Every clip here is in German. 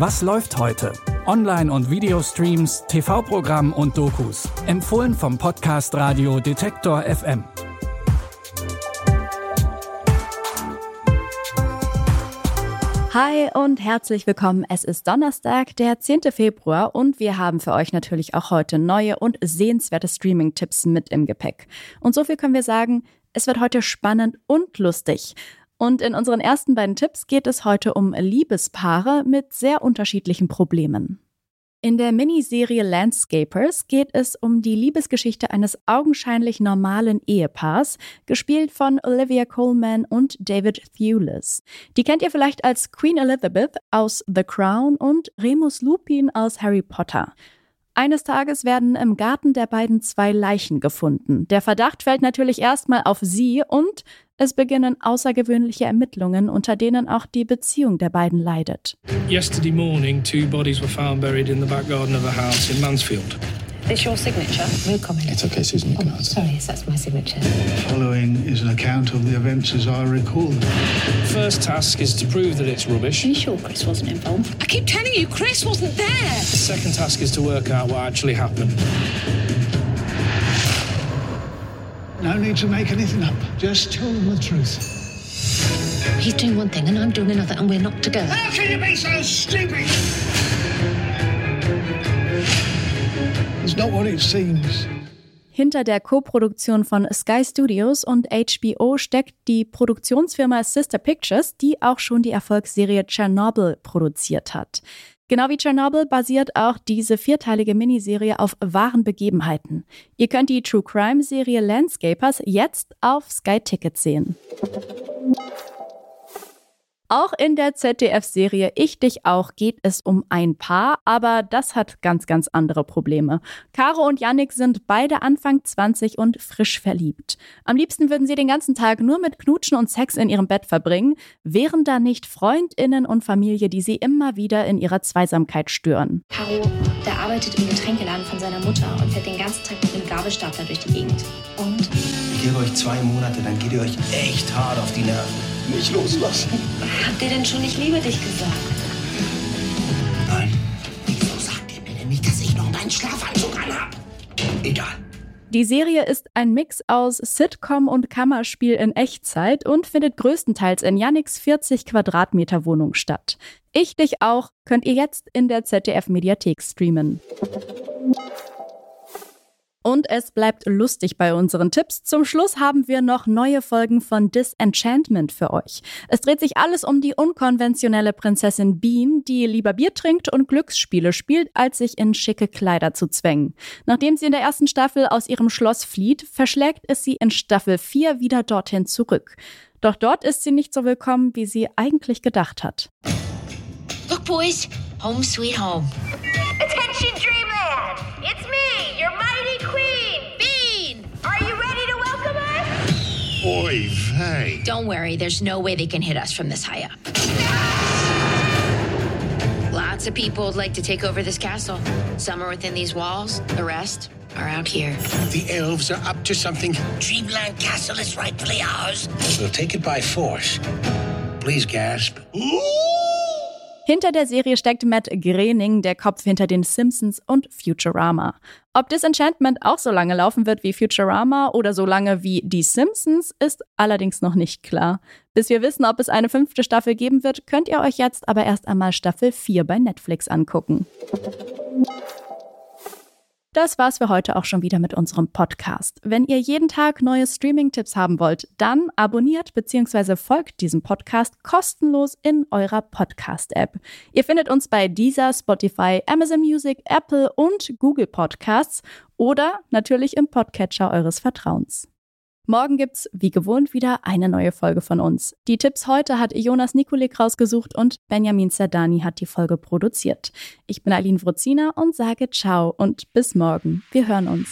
Was läuft heute? Online- und Videostreams, TV-Programm und Dokus. Empfohlen vom Podcast Radio Detektor FM. Hi und herzlich willkommen. Es ist Donnerstag, der 10. Februar und wir haben für euch natürlich auch heute neue und sehenswerte Streaming-Tipps mit im Gepäck. Und so viel können wir sagen, es wird heute spannend und lustig. Und in unseren ersten beiden Tipps geht es heute um Liebespaare mit sehr unterschiedlichen Problemen. In der Miniserie Landscapers geht es um die Liebesgeschichte eines augenscheinlich normalen Ehepaars, gespielt von Olivia Colman und David Thewlis. Die kennt ihr vielleicht als Queen Elizabeth aus The Crown und Remus Lupin aus Harry Potter. Eines Tages werden im Garten der beiden zwei Leichen gefunden. Der Verdacht fällt natürlich erstmal auf sie und es beginnen außergewöhnliche Ermittlungen, unter denen auch die Beziehung der beiden leidet. Yesterday morning, two bodies were found buried in the back garden of a house in Mansfield. Is your signature? No comment. It's okay, Susan. You can Oh, answer. sorry, yes, that's my signature. Following is an account of the events as I recall them. First task is to prove that it's rubbish. Are you sure Chris wasn't involved? I keep telling you, Chris wasn't there. The second task is to work out what actually happened. No need to make anything up. Just tell them the truth. He's doing one thing and I'm doing another, and we're not together. How can you be so stupid? It's not what it seems. Hinter der Koproduktion von Sky Studios und HBO steckt die Produktionsfirma Sister Pictures, die auch schon die Erfolgsserie Chernobyl produziert hat. Genau wie Chernobyl basiert auch diese vierteilige Miniserie auf wahren Begebenheiten. Ihr könnt die True Crime Serie Landscapers jetzt auf Sky Ticket sehen. Auch in der ZDF-Serie Ich dich auch geht es um ein Paar, aber das hat ganz, ganz andere Probleme. Caro und Yannick sind beide Anfang 20 und frisch verliebt. Am liebsten würden sie den ganzen Tag nur mit Knutschen und Sex in ihrem Bett verbringen, wären da nicht Freundinnen und Familie, die sie immer wieder in ihrer Zweisamkeit stören. Caro, der arbeitet im Getränkeladen von seiner Mutter und fährt den ganzen Tag mit einem Gabelstapler durch die Gegend. Und Ich gebe euch zwei Monate, dann geht ihr euch echt hart auf die Nerven. Nicht loslassen. habt ihr denn schon ich liebe dich gesagt? Nein. Wieso sagt ihr mir denn nicht, dass ich noch meinen Schlafanzug anhab? Egal. Die Serie ist ein Mix aus Sitcom und Kammerspiel in Echtzeit und findet größtenteils in Yannicks 40 Quadratmeter Wohnung statt. Ich dich auch könnt ihr jetzt in der ZDF Mediathek streamen. Und es bleibt lustig bei unseren Tipps. Zum Schluss haben wir noch neue Folgen von Disenchantment für euch. Es dreht sich alles um die unkonventionelle Prinzessin Bean, die lieber Bier trinkt und Glücksspiele spielt, als sich in schicke Kleider zu zwängen. Nachdem sie in der ersten Staffel aus ihrem Schloss flieht, verschlägt es sie in Staffel 4 wieder dorthin zurück. Doch dort ist sie nicht so willkommen, wie sie eigentlich gedacht hat. Look, boys, home sweet home. Oy vey. Don't worry, there's no way they can hit us from this high up. Lots of people would like to take over this castle. Some are within these walls, the rest are out here. The elves are up to something. Dreamland Castle is rightfully ours. We'll take it by force. Please gasp. Hinter der Serie steckt Matt Groening, der Kopf hinter den Simpsons und Futurama. Ob Disenchantment auch so lange laufen wird wie Futurama oder so lange wie Die Simpsons, ist allerdings noch nicht klar. Bis wir wissen, ob es eine fünfte Staffel geben wird, könnt ihr euch jetzt aber erst einmal Staffel 4 bei Netflix angucken. Das war's für heute auch schon wieder mit unserem Podcast. Wenn ihr jeden Tag neue Streaming-Tipps haben wollt, dann abonniert bzw. folgt diesem Podcast kostenlos in eurer Podcast-App. Ihr findet uns bei Deezer, Spotify, Amazon Music, Apple und Google Podcasts oder natürlich im Podcatcher eures Vertrauens. Morgen gibt's wie gewohnt wieder eine neue Folge von uns. Die Tipps heute hat Jonas Nikolik rausgesucht und Benjamin Zerdani hat die Folge produziert. Ich bin Aline Wruzina und sage ciao und bis morgen. Wir hören uns.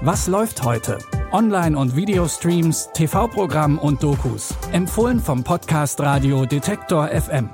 Was läuft heute? Online- und Videostreams, TV-Programm und Dokus. Empfohlen vom Podcast Radio Detektor FM.